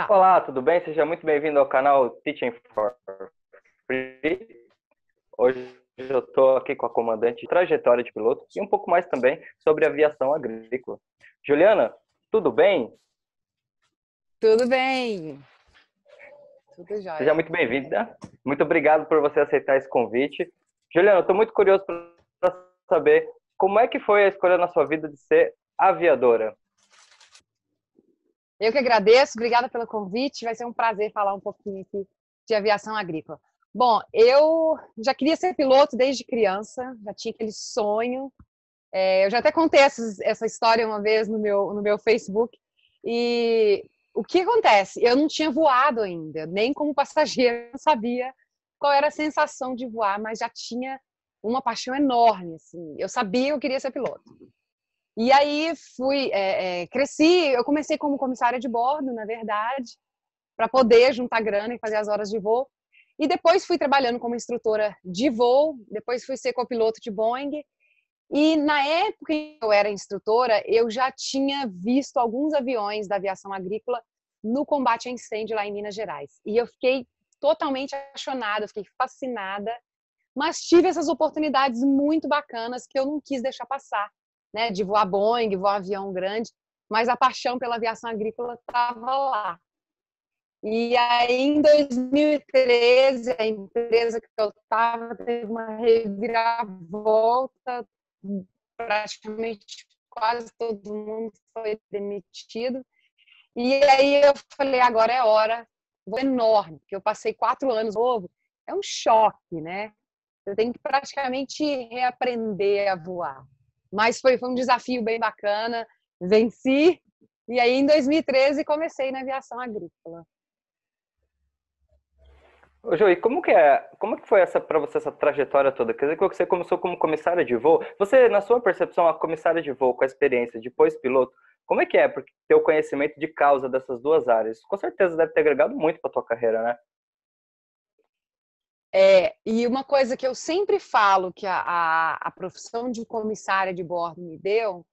Tá. Olá, tudo bem? Seja muito bem-vindo ao canal Teaching for Free. Hoje eu estou aqui com a comandante de trajetória de piloto e um pouco mais também sobre aviação agrícola. Juliana, tudo bem? Tudo bem. Tudo jóia. Seja muito bem-vinda. Muito obrigado por você aceitar esse convite. Juliana, eu estou muito curioso para saber como é que foi a escolha na sua vida de ser aviadora. Eu que agradeço, obrigada pelo convite. Vai ser um prazer falar um pouquinho aqui de aviação agrícola. Bom, eu já queria ser piloto desde criança, já tinha aquele sonho. É, eu já até contei essa, história uma vez no meu, no meu Facebook. E o que acontece? Eu não tinha voado ainda, nem como passageiro, não sabia qual era a sensação de voar, mas já tinha uma paixão enorme. Assim. Eu sabia que eu queria ser piloto. E aí fui, é, é, cresci, eu comecei como comissária de bordo, na verdade, para poder juntar grana e fazer as horas de voo. E depois fui trabalhando como instrutora de voo, depois fui ser copiloto de Boeing. E na época em que eu era instrutora, eu já tinha visto alguns aviões da aviação agrícola no combate a incêndio lá em Minas Gerais. E eu fiquei totalmente apaixonada, fiquei fascinada, mas tive essas oportunidades muito bacanas que eu não quis deixar passar né, de voar Boeing, voar avião grande, mas a paixão pela aviação agrícola estava lá. E aí, em 2013, a empresa que eu estava teve uma reviravolta, praticamente quase todo mundo foi demitido. E aí eu falei, agora é hora, vou enorme, porque eu passei quatro anos novo, é um choque, né? Você tem que praticamente reaprender a voar. Mas foi, foi um desafio bem bacana, venci. E aí, em 2013, comecei na aviação agrícola. Ô, Joey, como que é, como que foi essa para você essa trajetória toda? Quer dizer que você começou como comissária de voo. Você, na sua percepção, a comissária de voo com a experiência depois piloto, como é que é? Porque ter o conhecimento de causa dessas duas áreas, com certeza deve ter agregado muito para tua carreira, né? É, e uma coisa que eu sempre falo que a, a, a profissão de comissária de bordo me deu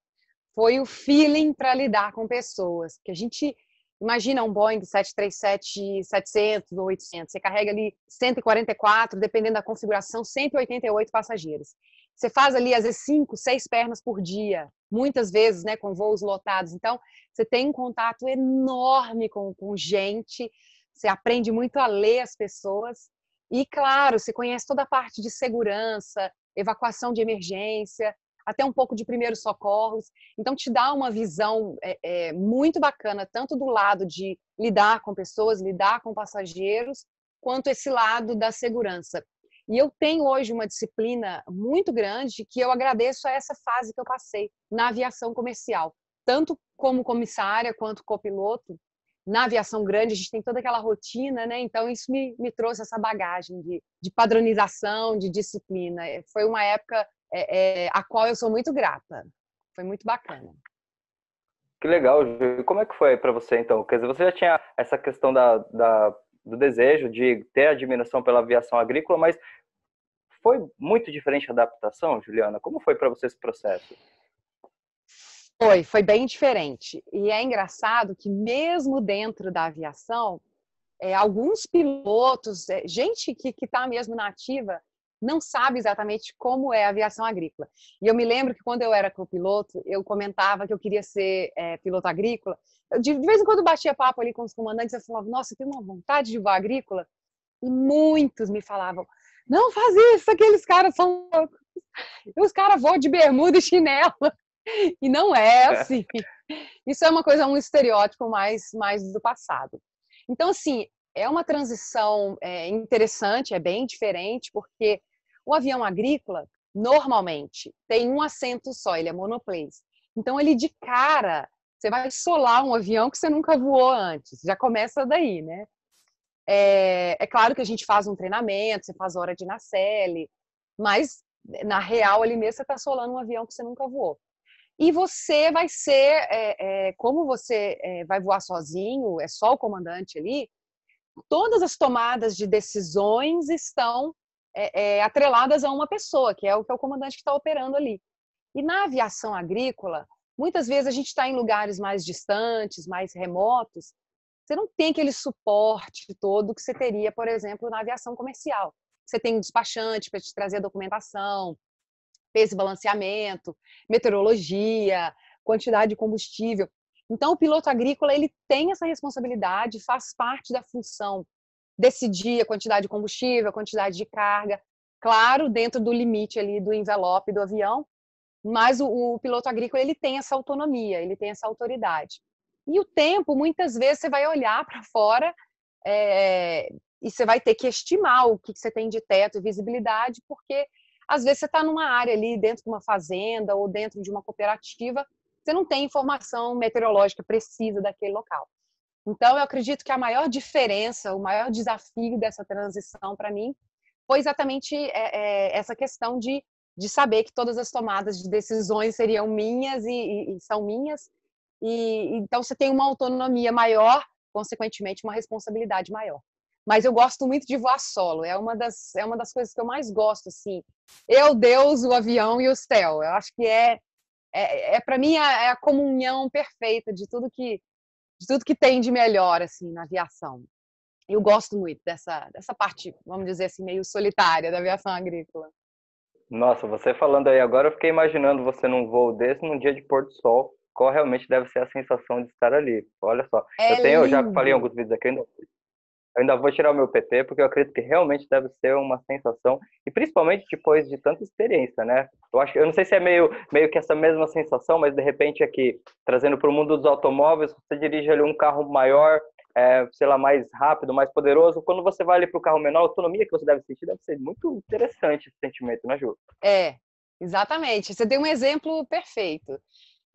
foi o feeling para lidar com pessoas. Que a gente imagina um Boeing 737-700 ou 800, você carrega ali 144, dependendo da configuração, 188 passageiros. Você faz ali, às vezes, cinco, seis pernas por dia, muitas vezes, né, com voos lotados. Então, você tem um contato enorme com, com gente, você aprende muito a ler as pessoas. E, claro, você conhece toda a parte de segurança, evacuação de emergência, até um pouco de primeiros socorros. Então, te dá uma visão é, é, muito bacana, tanto do lado de lidar com pessoas, lidar com passageiros, quanto esse lado da segurança. E eu tenho hoje uma disciplina muito grande que eu agradeço a essa fase que eu passei na aviação comercial, tanto como comissária quanto copiloto, na aviação grande a gente tem toda aquela rotina, né? Então isso me, me trouxe essa bagagem de, de padronização, de disciplina. É, foi uma época é, é, a qual eu sou muito grata. Foi muito bacana. Que legal, Ju. Como é que foi para você então? Quer dizer, você já tinha essa questão da, da, do desejo de ter admiração pela aviação agrícola, mas foi muito diferente a adaptação, Juliana? Como foi para você esse processo? Foi, foi bem diferente. E é engraçado que mesmo dentro da aviação, é, alguns pilotos, é, gente que está mesmo na ativa, não sabe exatamente como é a aviação agrícola. E eu me lembro que quando eu era copiloto, eu comentava que eu queria ser é, piloto agrícola. Eu, de, de, vez em quando batia papo ali com os comandantes, eu falava, nossa, eu tenho uma vontade de voar agrícola. E muitos me falavam, não faz isso, aqueles caras são loucos. Os caras voam de bermuda e chinelo. E não é assim. Isso é uma coisa, um estereótipo mais, mais do passado. Então, assim, é uma transição é, interessante, é bem diferente, porque o avião agrícola, normalmente, tem um assento só, ele é monoplace. Então, ele de cara, você vai solar um avião que você nunca voou antes. Já começa daí, né? É, é claro que a gente faz um treinamento, você faz hora de nacelle, mas na real ali mesmo você está solando um avião que você nunca voou. E você vai ser, é, é, como você é, vai voar sozinho, é só o comandante ali, todas as tomadas de decisões estão atreladas a uma pessoa, que é o que é o comandante que está operando ali. E na aviação agrícola, muitas vezes a gente está em lugares mais distantes, mais remotos, você não tem aquele suporte todo que você teria, por exemplo, na aviação comercial. Você tem um despachante para te trazer a documentação, peso e balanceamento, meteorologia, quantidade de combustível. Então, o piloto agrícola ele tem essa responsabilidade, faz parte da função decidir a quantidade de combustível, a quantidade de carga, claro, dentro do limite ali do envelope do avião, mas o, o piloto agrícola ele tem essa autonomia, ele tem essa autoridade. E o tempo, muitas vezes, você vai olhar para fora é, e você vai ter que estimar o que você tem de teto e visibilidade, porque às vezes você está numa área ali, dentro de uma fazenda ou dentro de uma cooperativa, você não tem informação meteorológica precisa daquele local. Então, eu acredito que a maior diferença, o maior desafio dessa transição para mim foi exatamente é, é, essa questão de, de saber que todas as tomadas de decisões seriam minhas e, e, e são minhas. E então você tem uma autonomia maior, consequentemente uma responsabilidade maior. Mas eu gosto muito de voar solo. É uma das é uma das coisas que eu mais gosto assim. Eu, Deus, o avião e o céu. Eu acho que é é, é para mim é, é a comunhão perfeita de tudo que de tudo que tem de melhor assim na aviação eu gosto muito dessa, dessa parte, vamos dizer assim, meio solitária da aviação agrícola. Nossa, você falando aí agora, eu fiquei imaginando você num voo desse, num dia de pôr do sol, qual realmente deve ser a sensação de estar ali. Olha só, é eu tenho, eu já falei em alguns vídeos aqui, ainda, eu ainda vou tirar o meu PT, porque eu acredito que realmente deve ser uma sensação, e principalmente depois de tanta experiência, né? Eu acho, eu não sei se é meio, meio que essa mesma sensação, mas de repente aqui, trazendo para o mundo dos automóveis, você dirige ali um carro maior, é, sei lá, mais rápido, mais poderoso. Quando você vai ali para o carro menor, a autonomia que você deve sentir deve ser muito interessante esse sentimento, né, Ju? É, exatamente. Você deu um exemplo perfeito.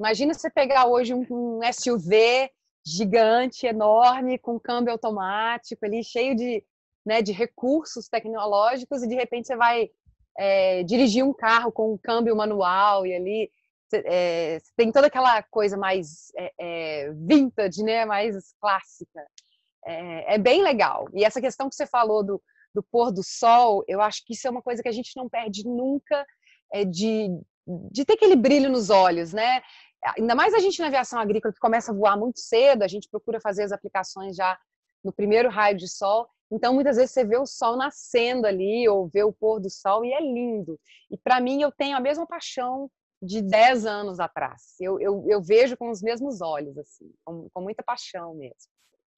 Imagina você pegar hoje um, um SUV gigante, enorme, com câmbio automático ali, cheio de, né, de recursos tecnológicos, e de repente você vai é, dirigir um carro com um câmbio manual e ali é, tem toda aquela coisa mais é, vintage, né? Mais clássica. É, é, bem legal. E essa questão que você falou do, do pôr do sol, eu acho que isso é uma coisa que a gente não perde nunca é, de, de ter aquele brilho nos olhos, né? Ainda mais a gente na aviação agrícola que começa a voar muito cedo, a gente procura fazer as aplicações já no primeiro raio de sol. Então, muitas vezes você vê o sol nascendo ali, ou vê o pôr do sol, e é lindo. E para mim, eu tenho a mesma paixão de 10 anos atrás. Eu, eu, eu vejo com os mesmos olhos, assim, com, com muita paixão mesmo.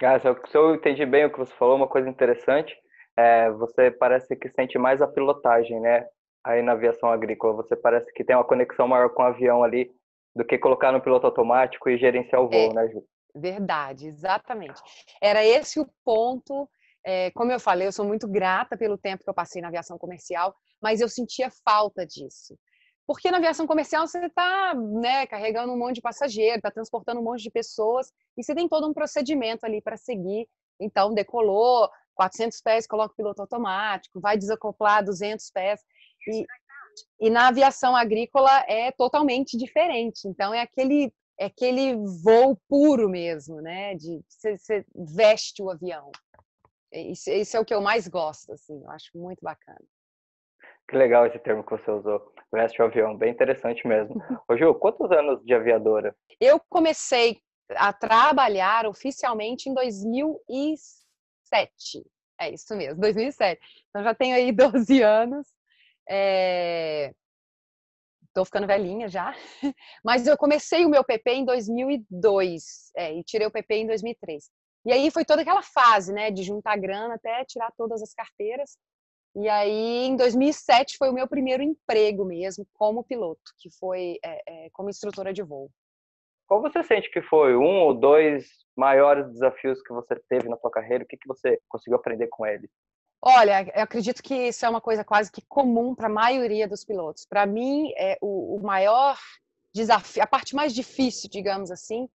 Ah, se, eu, se eu entendi bem o que você falou, uma coisa interessante, é, você parece que sente mais a pilotagem, né? Aí na aviação agrícola, você parece que tem uma conexão maior com o avião ali do que colocar no piloto automático e gerenciar o voo, é, né, Ju? Verdade, exatamente. Era esse o ponto. É, como eu falei, eu sou muito grata pelo tempo que eu passei na aviação comercial, mas eu sentia falta disso. Porque na aviação comercial você está né, carregando um monte de passageiro, está transportando um monte de pessoas e você tem todo um procedimento ali para seguir. Então, decolou 400 pés, coloca o piloto automático, vai desacoplar 200 pés. E, e na aviação agrícola é totalmente diferente. Então, é aquele, é aquele voo puro mesmo, né? De você, veste o avião. Isso, isso é o que eu mais gosto, assim, eu acho muito bacana. Que legal esse termo que você usou, veste o avião, bem interessante mesmo. Ô Ju, quantos anos de aviadora? Eu comecei a trabalhar oficialmente em 2007. É isso mesmo, 2007. Então já tenho aí 12 anos. É... Tô ficando velhinha já. Mas eu comecei o meu PP em 2002 é, e tirei o PP em 2003. E aí foi toda aquela fase, né, de juntar grana até tirar todas as carteiras. E aí, em 2007, foi o meu primeiro emprego mesmo como piloto, que foi é, é, como instrutora de voo. Qual você sente que foi um ou dois maiores desafios que você teve na sua carreira? O que, que você conseguiu aprender com ele? Olha, eu acredito que isso é uma coisa quase que comum para a maioria dos pilotos. Para mim, é o, o maior desafio, a parte mais difícil, digamos assim,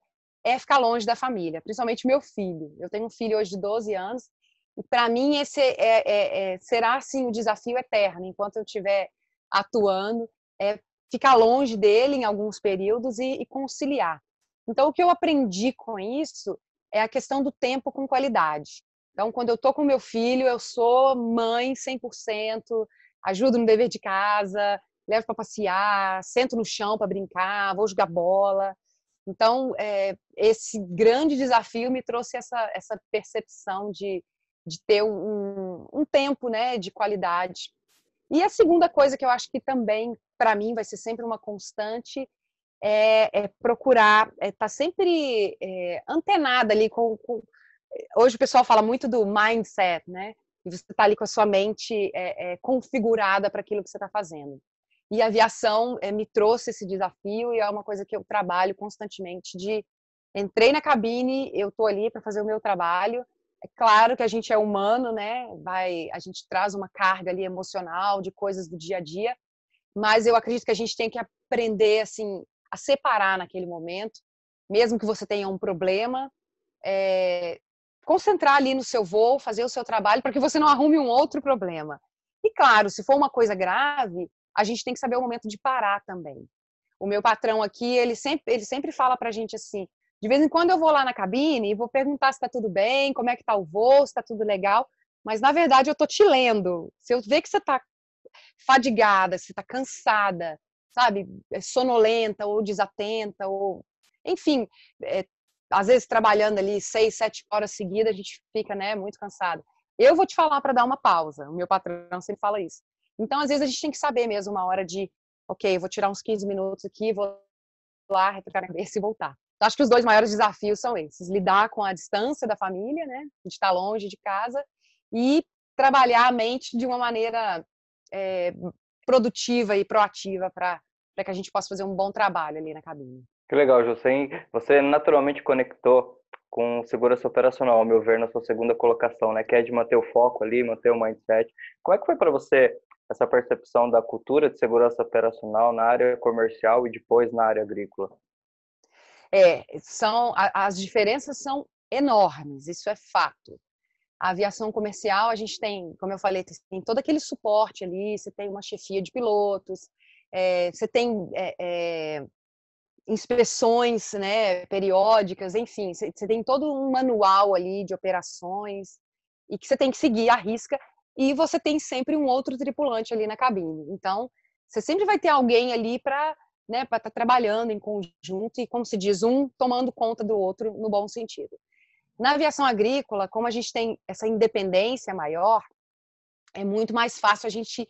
é ficar longe da família, principalmente meu filho. Eu tenho um filho hoje de 12 anos e para mim esse é, é, é, será assim o desafio eterno, enquanto eu estiver atuando, é ficar longe dele em alguns períodos e, e conciliar. Então o que eu aprendi com isso é a questão do tempo com qualidade. Então quando eu tô com meu filho, eu sou mãe 100%, ajudo no dever de casa, levo para passear, sento no chão para brincar, vou jogar bola. Então, é, esse grande desafio me trouxe essa, essa percepção de, de ter um, um tempo né, de qualidade. E a segunda coisa que eu acho que também, para mim, vai ser sempre uma constante é, é procurar estar é, tá sempre é, antenada ali com, com, Hoje o pessoal fala muito do mindset, né? E você está ali com a sua mente é, é, configurada para aquilo que você está fazendo. E a aviação é, me trouxe esse desafio e é uma coisa que eu trabalho constantemente de entrei na cabine, eu tô ali para fazer o meu trabalho. É claro que a gente é humano, né? Vai, a gente traz uma carga ali emocional de coisas do dia a dia, mas eu acredito que a gente tem que aprender assim a separar naquele momento, mesmo que você tenha um problema, é, concentrar ali no seu voo, fazer o seu trabalho para que você não arrume um outro problema. E claro, se for uma coisa grave, a gente tem que saber o momento de parar também. O meu patrão aqui, ele sempre, ele sempre fala pra gente assim, de vez em quando eu vou lá na cabine e vou perguntar se está tudo bem, como é que tá o voo, se está tudo legal, mas na verdade eu tô te lendo. Se eu ver que você está fadigada, se está cansada, sabe, é sonolenta ou desatenta, ou enfim, é, às vezes trabalhando ali seis, sete horas seguidas, a gente fica, né, muito cansado. Eu vou te falar para dar uma pausa. O meu patrão sempre fala isso. Então, às vezes, a gente tem que saber mesmo uma hora de, ok, vou tirar uns 15 minutos aqui, vou lá, refrescar a cabeça e voltar. Então, acho que os dois maiores desafios são esses: lidar com a distância da família, né, de estar longe de casa, e trabalhar a mente de uma maneira é, produtiva e proativa para que a gente possa fazer um bom trabalho ali na cabine. Que legal, José. Você naturalmente conectou com segurança operacional, ao meu ver, na sua segunda colocação, né? Que é de manter o foco ali, manter o mindset. Como é que foi para você essa percepção da cultura de segurança operacional na área comercial e depois na área agrícola? É, são as diferenças são enormes, isso é fato. A aviação comercial, a gente tem, como eu falei, tem todo aquele suporte ali, você tem uma chefia de pilotos, é, você tem é, é, inspeções né, periódicas, enfim, você, tem todo um manual ali de operações e que você tem que seguir à risca e você tem sempre um outro tripulante ali na cabine. Então, você sempre vai ter alguém ali para né, estar tá trabalhando em conjunto e, como se diz, um tomando conta do outro no bom sentido. Na aviação agrícola, como a gente tem essa independência maior, é muito mais fácil a gente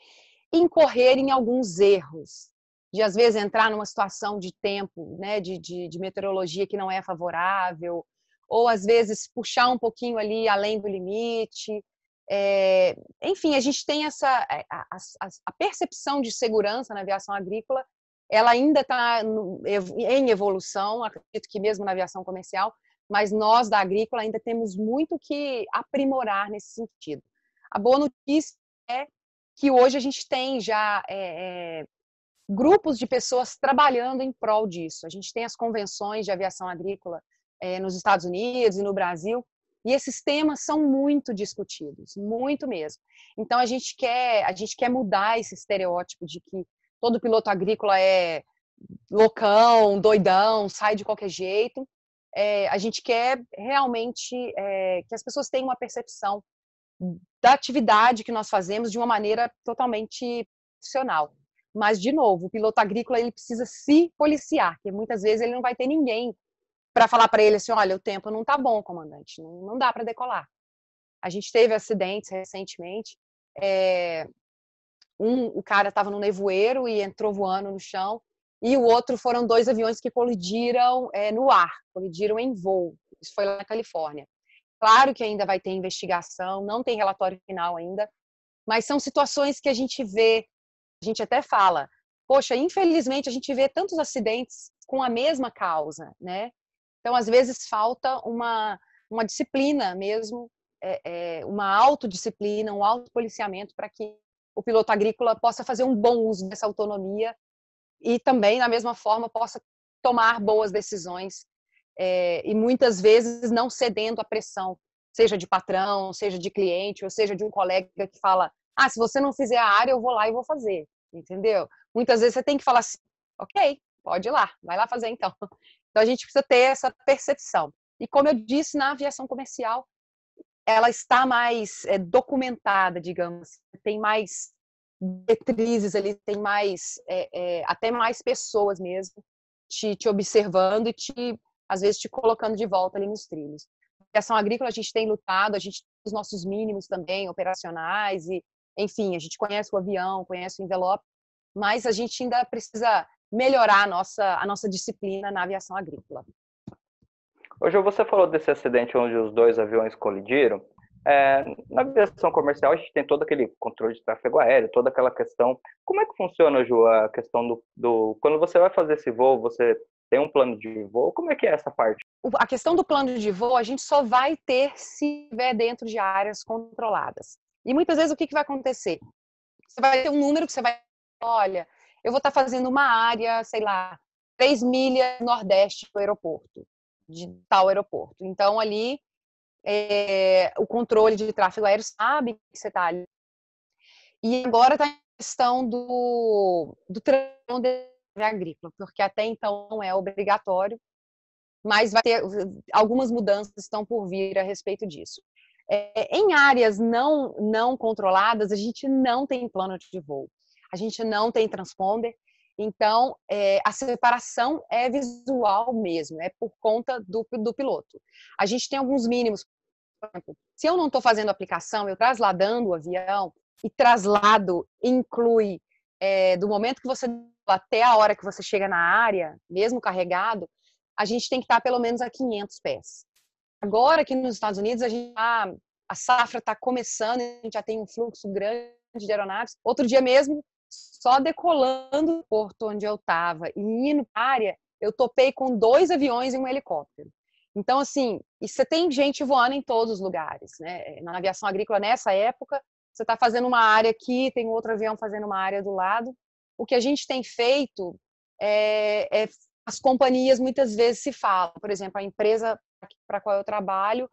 incorrer em alguns erros, de às vezes entrar numa situação de tempo, né, de, de, de meteorologia que não é favorável, ou às vezes puxar um pouquinho ali além do limite, é, enfim, a gente tem essa eh, a, a, a, percepção de segurança na aviação agrícola, ela ainda está em evolução, acredito que mesmo na aviação comercial, mas nós da agrícola ainda temos muito que aprimorar nesse sentido. A boa notícia é que hoje a gente tem já é, é, grupos de pessoas trabalhando em prol disso. A gente tem as convenções de aviação agrícola nos Estados Unidos e no Brasil, e esses temas são muito discutidos, muito mesmo. Então a gente quer, a gente quer mudar esse estereótipo de que todo piloto agrícola é loucão, doidão, sai de qualquer jeito. É, a gente quer realmente é, que as pessoas tenham uma percepção da atividade que nós fazemos de uma maneira totalmente profissional. Mas, de novo, o piloto agrícola ele precisa se policiar, porque muitas vezes ele não vai ter ninguém para falar para ele assim, olha, o tempo não está bom, comandante, não, não dá para decolar. A gente teve acidentes recentemente, é, um, o cara estava no nevoeiro e entrou voando no chão, e o outro foram dois aviões que colidiram é, no ar, colidiram em voo. Isso foi lá na Califórnia. Claro que ainda vai ter investigação, não tem relatório final ainda, mas são situações que a gente vê, a gente até fala, poxa, infelizmente a gente vê tantos acidentes com a mesma causa, né? Então, às vezes, falta uma, uma disciplina mesmo, é, é, uma autodisciplina, um autopoliciamento para que o piloto agrícola possa fazer um bom uso dessa autonomia e também, da mesma forma, possa tomar boas decisões é, e muitas vezes não cedendo à pressão, seja de patrão, seja de cliente, ou seja de um colega que fala: ah, se você não fizer a área, eu vou lá e vou fazer, entendeu? Muitas vezes você tem que falar assim: ok, pode ir lá, vai lá fazer então. Então a gente precisa ter essa percepção. E como eu disse, na aviação comercial, ela está mais é, documentada, digamos, tem mais diretrizes ali, tem mais, é, é, até mais pessoas mesmo te, te observando e te, às vezes, te colocando de volta ali nos trilhos. A ação agrícola a gente tem lutado, a gente tem os nossos mínimos também operacionais e, enfim, a gente conhece o avião, conhece o envelope, mas a gente ainda precisa melhorar a nossa, a nossa disciplina na aviação agrícola. Hoje você falou desse acidente onde os dois aviões colidiram. É, na aviação comercial, a gente tem todo aquele controle de tráfego aéreo, toda aquela questão. Como é que funciona, Ju, a questão do, do. Quando você vai fazer esse voo, você tem um plano de voo? Como é que é essa parte? A questão do plano de voo, a gente só vai ter se estiver dentro de áreas controladas. E muitas vezes o que, que vai acontecer? Você vai ter um número que você vai. Olha, eu vou estar fazendo uma área, sei lá, 3 milhas nordeste do aeroporto, de tal aeroporto. Então, ali, é, o controle de tráfego aéreo sabe que você está ali. E agora está a questão do, do trânsito agrícola, porque até então não é obrigatório, mas vai ter algumas mudanças estão por vir a respeito disso. É, em áreas não não controladas, a gente não tem plano de voo a gente não tem transponder. Então, é, a separação é visual mesmo, é por conta do, do piloto. A gente tem alguns mínimos. Por exemplo, se eu não estou fazendo aplicação, eu trasladando o avião, e traslado inclui é, do momento que você até a hora que você chega na área, mesmo carregado, a gente tem que estar pelo menos a 500 pés. Agora, aqui nos Estados Unidos, a, gente tá, a safra está começando, a gente já tem um fluxo grande de aeronaves. Outro dia mesmo, só decolando do porto onde eu estava e indo para a área, eu topei com dois aviões e um helicóptero. Então, assim, e você tem gente voando em todos os lugares, né? Na aviação agrícola, nessa época, você está fazendo uma área aqui, tem outro avião fazendo uma área do lado. O que a gente tem feito é, é as companhias muitas vezes se falam. Por exemplo, a empresa para qual eu trabalho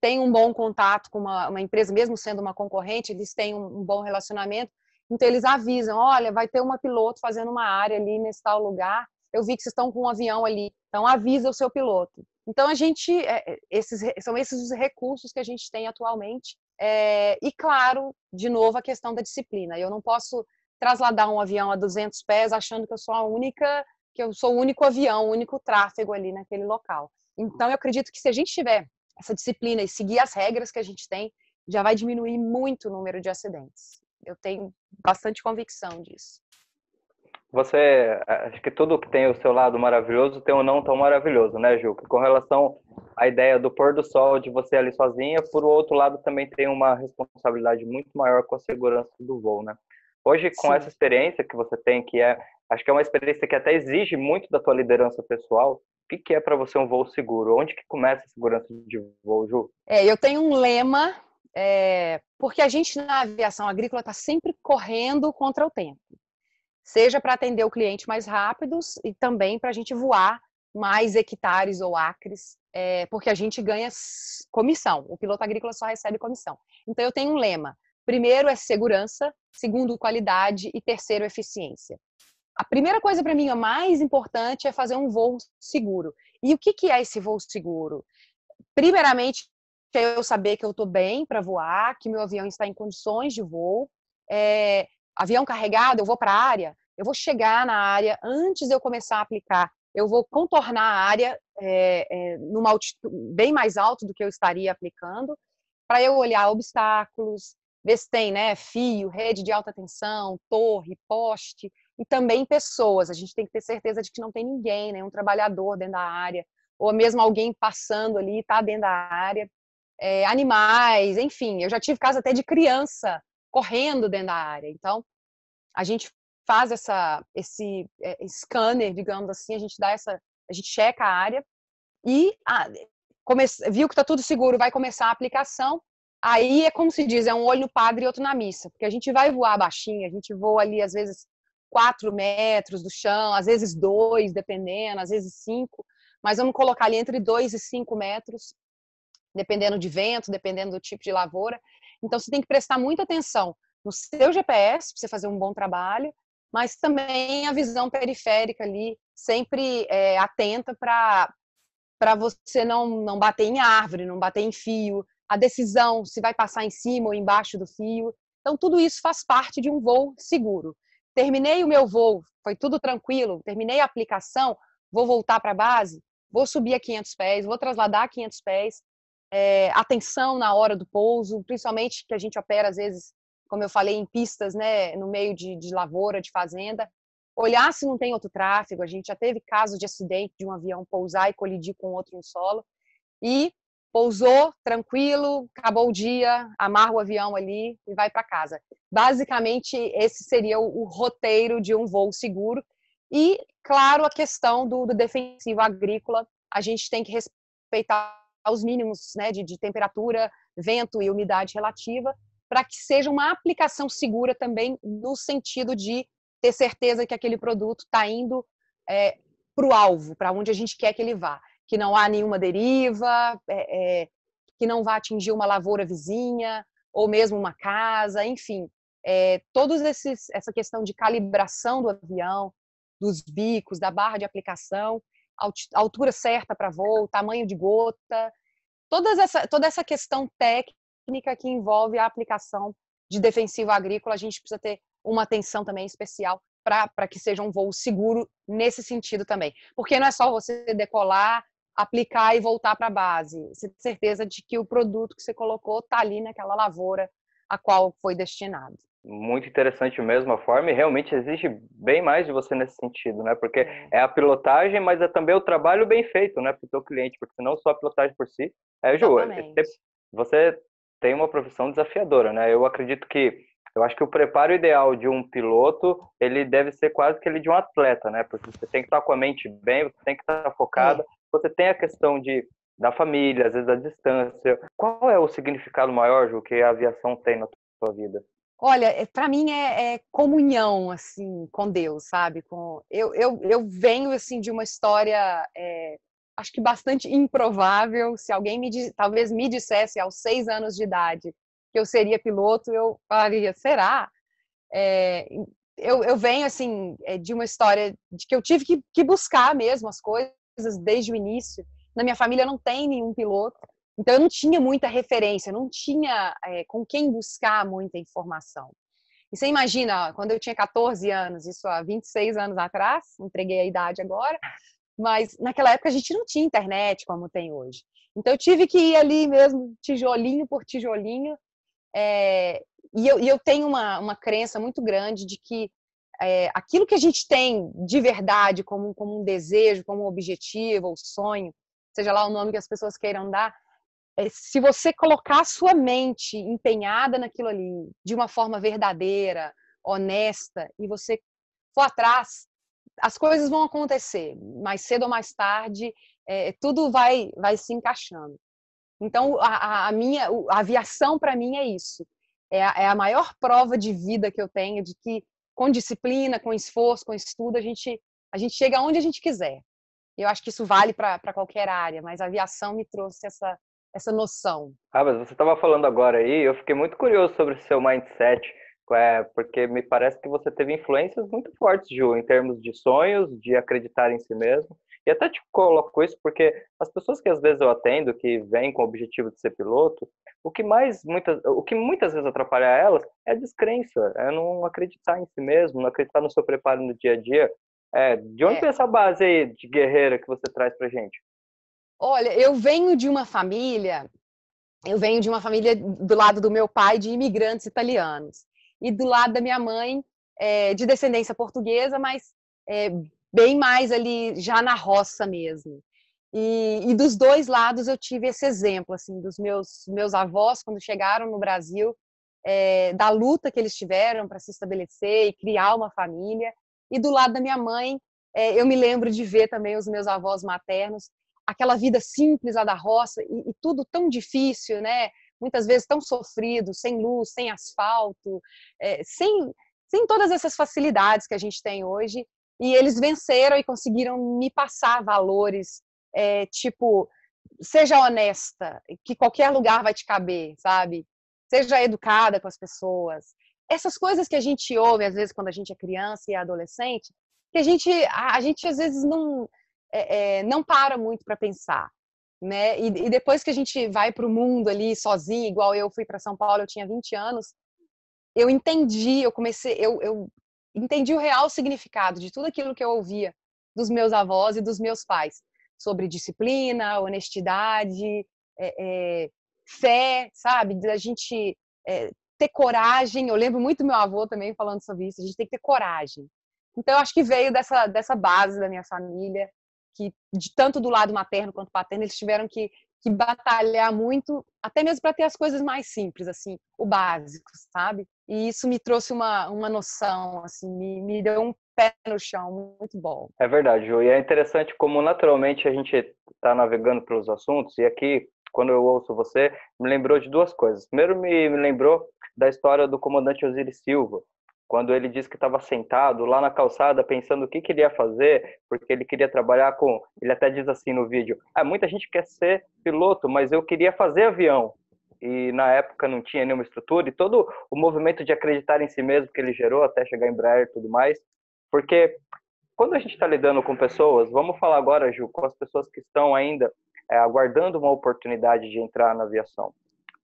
tem um bom contato com uma, uma, empresa, mesmo sendo uma concorrente, eles têm um, um bom relacionamento. Então eles avisam, olha, vai ter uma piloto fazendo uma área ali nesse tal lugar. Eu vi que vocês estão com um avião ali, então avisa o seu piloto. Então a gente, é, é, esses são esses os recursos que a gente tem atualmente. É, e claro, de novo a questão da disciplina. Eu não posso trasladar um avião a 200 pés achando que eu sou a única, que eu sou o único avião, o único tráfego ali naquele local. Então eu acredito que se a gente tiver essa disciplina e seguir as regras que a gente tem, já vai diminuir muito o número de acidentes. Eu tenho bastante convicção disso. Você, acho que tudo que tem o seu lado maravilhoso tem o um não tão maravilhoso, né, Ju? Com relação à ideia do pôr do sol, de você ali sozinha, por outro lado também tem uma responsabilidade muito maior com a segurança do voo, né? Hoje, com Sim. essa experiência que você tem, que é, acho que é uma experiência que até exige muito da tua liderança pessoal, o que, é para você um voo seguro? Onde que começa a segurança de voo, Ju? É, eu tenho um lema é, porque a gente na aviação agrícola está sempre correndo contra o tempo, seja para atender o cliente mais rápidos e também para a gente voar mais hectares ou acres, é, porque a gente ganha comissão. O piloto agrícola só recebe comissão. Então eu tenho um lema: primeiro é segurança, segundo qualidade e terceiro eficiência. A primeira coisa para mim a mais importante é fazer um voo seguro. E o que, que é esse voo seguro? Primeiramente, eu saber que eu estou bem para voar, que meu avião está em condições de voo. É, avião carregado, eu vou para a área, eu vou chegar na área antes de eu começar a aplicar. Eu vou contornar a área é, é, numa altitude bem mais alto do que eu estaria aplicando, para eu olhar obstáculos, ver se tem né, fio, rede de alta tensão, torre, poste, e também pessoas. A gente tem que ter certeza de que não tem ninguém, nenhum trabalhador dentro da área, ou mesmo alguém passando ali, está dentro da área é, animais, enfim. Eu já tive caso até de criança correndo dentro da área. Então, a gente faz essa, esse é, scanner, digamos assim, a gente dá essa, a gente checa a área e ah, come, viu que está tudo seguro, vai começar a aplicação. Aí é como se diz, é um olho no padre e outro na missa, porque a gente vai voar baixinho, a gente voa ali às vezes quatro metros do chão, às vezes dois, dependendo, às vezes cinco, mas vamos colocar ali entre dois e cinco metros dependendo de vento, dependendo do tipo de lavoura. Então, você tem que prestar muita atenção no seu GPS para você fazer um bom trabalho, mas também a visão periférica ali, sempre é, atenta para para você não, não bater em árvore, não bater em fio, a decisão se vai passar em cima ou embaixo do fio. Então, tudo isso faz parte de um voo seguro. Terminei o meu voo, foi tudo tranquilo, terminei a aplicação, vou voltar para a base, vou subir a 500 pés, vou trasladar a 500 pés, é, atenção na hora do pouso, principalmente que a gente opera às vezes, como eu falei, em pistas, né, no meio de, de lavoura, de fazenda, olhar se não tem outro tráfego. A gente já teve casos de acidente de um avião pousar e colidir com outro em solo. E pousou tranquilo, acabou o dia, amarra o avião ali e vai para casa. Basicamente, esse seria o, roteiro de um voo seguro. E, claro, a questão do, do defensivo agrícola, a gente tem que respeitar os mínimos né, de, de temperatura, vento e umidade relativa, para que seja uma aplicação segura também no sentido de ter certeza que aquele produto está indo é, para o alvo, para onde a gente quer que ele vá que não há nenhuma deriva, é, é, que não vá atingir uma lavoura vizinha ou mesmo uma casa, enfim, é, todos esses essa questão de calibração do avião, dos bicos, da barra de aplicação, altura certa para voo, tamanho de gota, todas essa, toda essa questão técnica que envolve a aplicação de defensivo agrícola, a gente precisa ter uma atenção também especial para que seja um voo seguro nesse sentido também. Porque não é só você decolar, aplicar e voltar para a base. Você tem certeza de que o produto que você colocou está ali naquela lavoura a qual foi destinado. Muito interessante mesmo a forma e realmente exige bem mais de você nesse sentido, né? Porque é, a pilotagem, mas é também o trabalho bem feito, né, para o seu cliente, porque não só a pilotagem por si. É, Ju, você tem uma profissão desafiadora, né? Eu acredito que eu acho que o preparo ideal de um piloto, ele deve ser quase que ele de um atleta, né? Porque você tem que estar com a mente bem, você tem que estar focada, você tem a questão de da família, às vezes da distância. Qual é o significado maior, Ju, que a aviação tem na sua vida? Olha, é, para mim é, é, comunhão assim com Deus, sabe? Com eu, eu, eu venho assim de uma história, é, acho que bastante improvável. Se alguém me talvez me dissesse aos seis anos de idade que eu seria piloto, eu falaria, será? É, eu, eu venho assim é, de uma história de que eu tive que, que buscar mesmo as coisas desde o início. Na minha família não tem nenhum piloto, então eu não tinha muita referência, não tinha é, com quem buscar muita informação. E você imagina, quando eu tinha 14 anos, isso há 26 anos atrás, entreguei a idade agora, mas naquela época a gente não tinha internet como tem hoje. Então eu tive que ir ali mesmo, tijolinho por tijolinho. É, e, eu, e eu tenho uma, uma crença muito grande de que é, aquilo que a gente tem de verdade como, como um desejo, como um objetivo ou sonho, seja lá o nome que as pessoas queiram dar, é, se você colocar a sua mente empenhada naquilo ali, de uma forma verdadeira, honesta, e você for atrás, as coisas vão acontecer. Mais cedo ou mais tarde, é, tudo vai, vai se encaixando. Então, a, a minha a aviação, para mim, é isso. É a, é a maior prova de vida que eu tenho de que com disciplina, com esforço, com estudo, a gente, a gente chega onde a gente quiser. Eu acho que isso vale para qualquer área, mas a aviação me trouxe essa, essa noção. Ah, mas você estava falando agora aí, eu fiquei muito curioso sobre o seu mindset, é, porque me parece que você teve influências muito fortes, Ju, em termos de sonhos, de acreditar em si mesmo. E até te coloco isso porque as pessoas que às vezes eu atendo, que vêm com o objetivo de ser piloto, o que mais muitas, o que muitas vezes atrapalha elas é a descrença, é não acreditar em si mesmo, não acreditar no seu preparo no dia a dia. É, de onde é. vem essa base aí de guerreira que você traz pra gente? Olha, eu venho de uma família, eu venho de uma família do lado do meu pai de imigrantes italianos e do lado da minha mãe é, de descendência portuguesa, mas é, bem mais ali já na roça mesmo. E, e, dos dois lados eu tive esse exemplo, assim, dos meus, meus avós, quando chegaram no Brasil, é, da luta que eles tiveram para se estabelecer e criar uma família. E do lado da minha mãe, é, eu me lembro de ver também os meus avós maternos, aquela vida simples lá da roça e, e tudo tão difícil, né? Muitas vezes tão sofrido, sem luz, sem asfalto, é, sem, sem todas essas facilidades que a gente tem hoje e eles venceram e conseguiram me passar valores, é, tipo, seja honesta, que qualquer lugar vai te caber, sabe? Seja educada com as pessoas. Essas coisas que a gente ouve, às vezes, quando a gente é criança e é adolescente, que a gente, a, gente às vezes não, é, é, não para muito para pensar. Né? E, e, depois que a gente vai para o mundo ali sozinho, igual eu fui para São Paulo, eu tinha 20 anos, eu entendi, eu comecei, eu, eu entendi o real significado de tudo aquilo que eu ouvia dos meus avós e dos meus pais sobre disciplina, honestidade, é, é, fé, sabe? Da gente é, ter coragem. Eu lembro muito meu avô também falando sobre isso. A gente tem que ter coragem. Então, eu acho que veio dessa, dessa base da minha família, que de tanto do lado materno quanto paterno, eles tiveram que, que batalhar muito, até mesmo para ter as coisas mais simples, assim, o básico, sabe? E isso me trouxe uma, uma noção, assim, me, me deu um pé no chão muito bom. É verdade, Ju. E é interessante como naturalmente a gente está navegando pelos assuntos, e aqui, quando eu ouço você, me lembrou de duas coisas. Primeiro, me, me lembrou da história do comandante Osiris Silva, quando ele disse que estava sentado lá na calçada pensando o que queria fazer, porque ele queria trabalhar com. Ele até diz assim no vídeo: ah, muita gente quer ser piloto, mas eu queria fazer avião. E na época não tinha nenhuma estrutura, e todo o movimento de acreditar em si mesmo que ele gerou até chegar em Embraer e tudo mais. Porque quando a gente está lidando com pessoas, vamos falar agora, Ju, com as pessoas que estão ainda é, aguardando uma oportunidade de entrar na aviação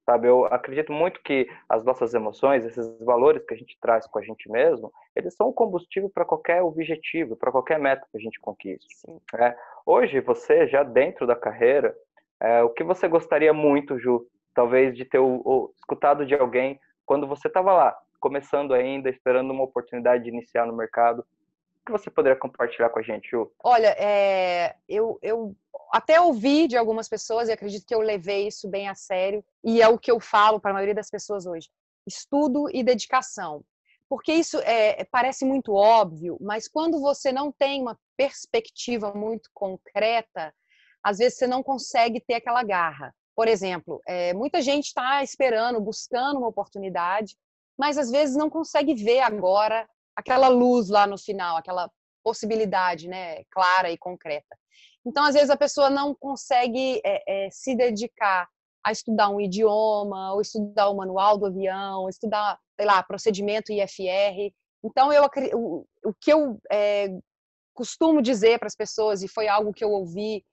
sabe? Eu acredito muito que as nossas emoções, esses valores que a gente traz com a gente mesmo, eles são o combustível para qualquer objetivo, para qualquer meta que a gente conquiste. É, hoje, você já dentro da carreira, é, o que você gostaria muito, Ju, talvez de ter o, o, escutado de alguém quando você estava lá, começando ainda, esperando uma oportunidade de iniciar no mercado, que você poderia compartilhar com a gente, Ju? Olha, é, eu, eu até ouvi de algumas pessoas, e acredito que eu levei isso bem a sério, e é o que eu falo para a maioria das pessoas hoje: estudo e dedicação. Porque isso é, parece muito óbvio, mas quando você não tem uma perspectiva muito concreta, às vezes você não consegue ter aquela garra. Por exemplo, é, muita gente está esperando, buscando uma oportunidade, mas às vezes não consegue ver agora aquela luz lá no final, aquela possibilidade né, clara e concreta. Então, às vezes, a pessoa não consegue é, é, se dedicar a estudar um idioma, ou estudar o manual do avião, ou estudar, sei lá, procedimento IFR. Então, eu, o, o que eu é, costumo dizer para as pessoas, e foi algo que eu ouvi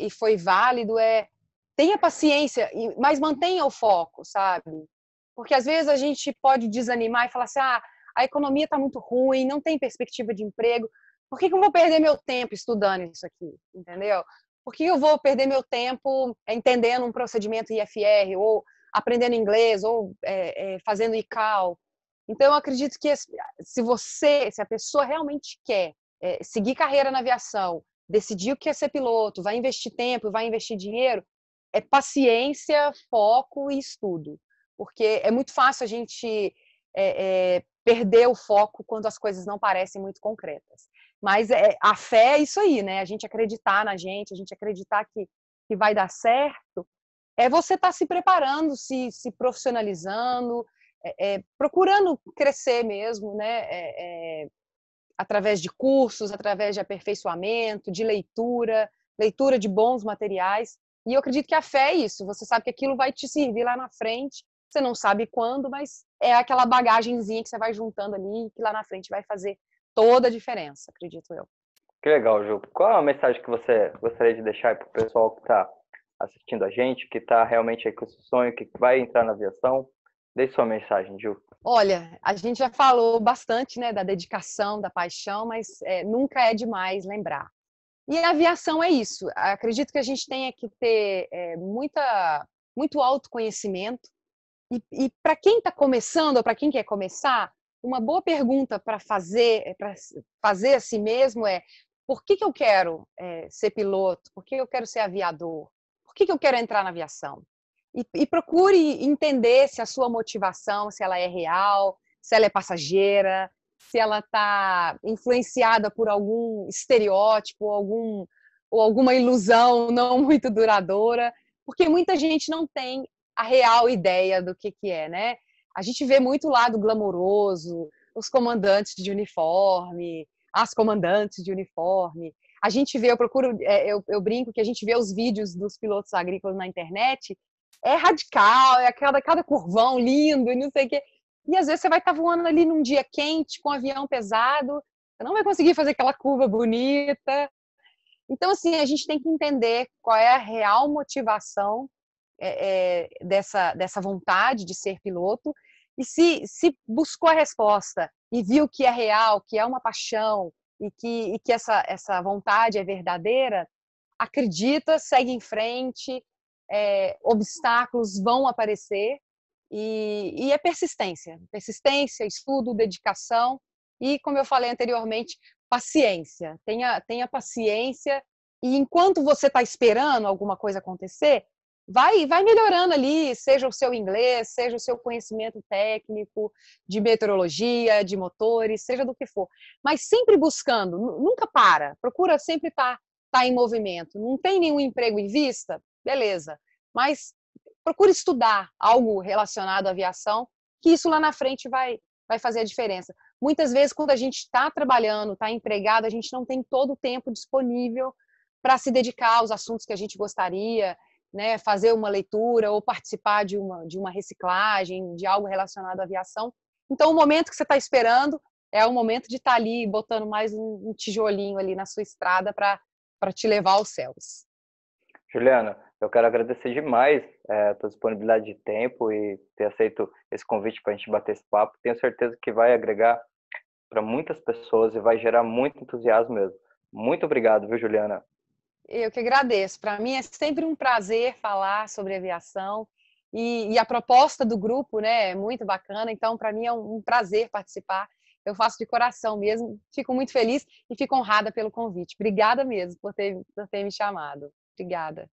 e foi válido, é tenha paciência, mas mantenha o foco, sabe? Porque às vezes a gente pode desanimar e falar assim, ah, a economia está muito ruim, não tem perspectiva de emprego, por que, que eu vou perder meu tempo estudando isso aqui? Entendeu? Por que eu vou perder meu tempo entendendo um procedimento IFR, ou aprendendo inglês, ou é, é, fazendo ICAO? Então, eu acredito que se você, se a pessoa realmente quer é, seguir carreira na aviação, decidiu que quer ser piloto, vai investir tempo, vai investir dinheiro, é paciência, foco e estudo. Porque é muito fácil a gente é, é, perder o foco quando as coisas não parecem muito concretas. Mas é, a fé é isso aí, né? A gente acreditar na gente, a gente acreditar que, que vai dar certo. É você estar tá se preparando, se, se profissionalizando, é, é, procurando crescer mesmo, né? É, é, através de cursos, através de aperfeiçoamento, de leitura, leitura de bons materiais. E eu acredito que a fé é isso. Você sabe que aquilo vai te servir lá na frente. Você não sabe quando, mas é aquela bagagenzinha que você vai juntando ali, que lá na frente vai fazer toda a diferença, acredito eu. Que legal, Ju. Qual é a mensagem que você gostaria de deixar para o pessoal que está assistindo a gente, que está realmente aí com esse sonho, que vai entrar na aviação? Dê sua mensagem, Ju. Olha, a gente já falou bastante né, da dedicação, da paixão, mas é, nunca é demais lembrar. E a aviação é isso. Acredito que a gente tenha que ter é, muita, muito autoconhecimento. E, e para quem está começando, ou para quem quer começar, uma boa pergunta para fazer, eh, para fazer a si mesmo é por que, que eu quero é, ser piloto? Por que eu quero ser aviador? Por que, que eu quero entrar na aviação? E, e, procure entender se a sua motivação, se ela é real, se ela é passageira, se ela está influenciada por algum estereótipo, algum, ou alguma ilusão não muito duradoura, porque muita gente não tem a real ideia do que, que é, né? a gente vê muito o lado glamouroso, os comandantes de uniforme, as comandantes de uniforme. A gente vê, eu procuro, é, eu, eu brinco que a gente vê os vídeos dos pilotos agrícolas na internet, é radical, é aquela cada curvão lindo e não sei o quê. E às vezes você vai estar voando ali num dia quente, com um avião pesado, você não vai conseguir fazer aquela curva bonita. Então, assim, a gente tem que entender qual é a real motivação é, dessa, dessa vontade de ser piloto e se, se buscou a resposta e viu que é real, que é uma paixão, e que, e que essa, essa vontade é verdadeira, acredita, segue em frente, é, obstáculos vão aparecer e, e é persistência. Persistência, estudo, dedicação e, como eu falei anteriormente, paciência. Tenha, tenha paciência e enquanto você está esperando alguma coisa acontecer, vai, vai melhorando ali, seja o seu inglês, seja o seu conhecimento técnico de meteorologia, de motores, seja do que for. Mas sempre buscando, nunca para, procura sempre estar tá, tá em movimento. Não tem nenhum emprego em vista? Beleza. Mas procure estudar algo relacionado à aviação, que isso lá na frente vai, vai fazer a diferença. Muitas vezes, quando a gente está trabalhando, está empregado, a gente não tem todo o tempo disponível para se dedicar aos assuntos que a gente gostaria, né, fazer uma leitura ou participar de uma, de uma reciclagem, de algo relacionado à aviação. Então, o momento que você está esperando é o momento de estar tá ali botando mais um, um tijolinho ali na sua estrada para te levar aos céus. Juliana, eu quero agradecer demais é, a tua disponibilidade de tempo e ter aceito esse convite para a gente bater esse papo. Tenho certeza que vai agregar para muitas pessoas e vai gerar muito entusiasmo mesmo. Muito obrigado, viu, Juliana? Eu que agradeço. Para mim é sempre um prazer falar sobre aviação e, e, a proposta do grupo né, é muito bacana. Então, para mim é um, prazer participar. Eu faço de coração mesmo. Fico muito feliz e fico honrada pelo convite. Obrigada mesmo por ter, por ter me chamado. Obrigada.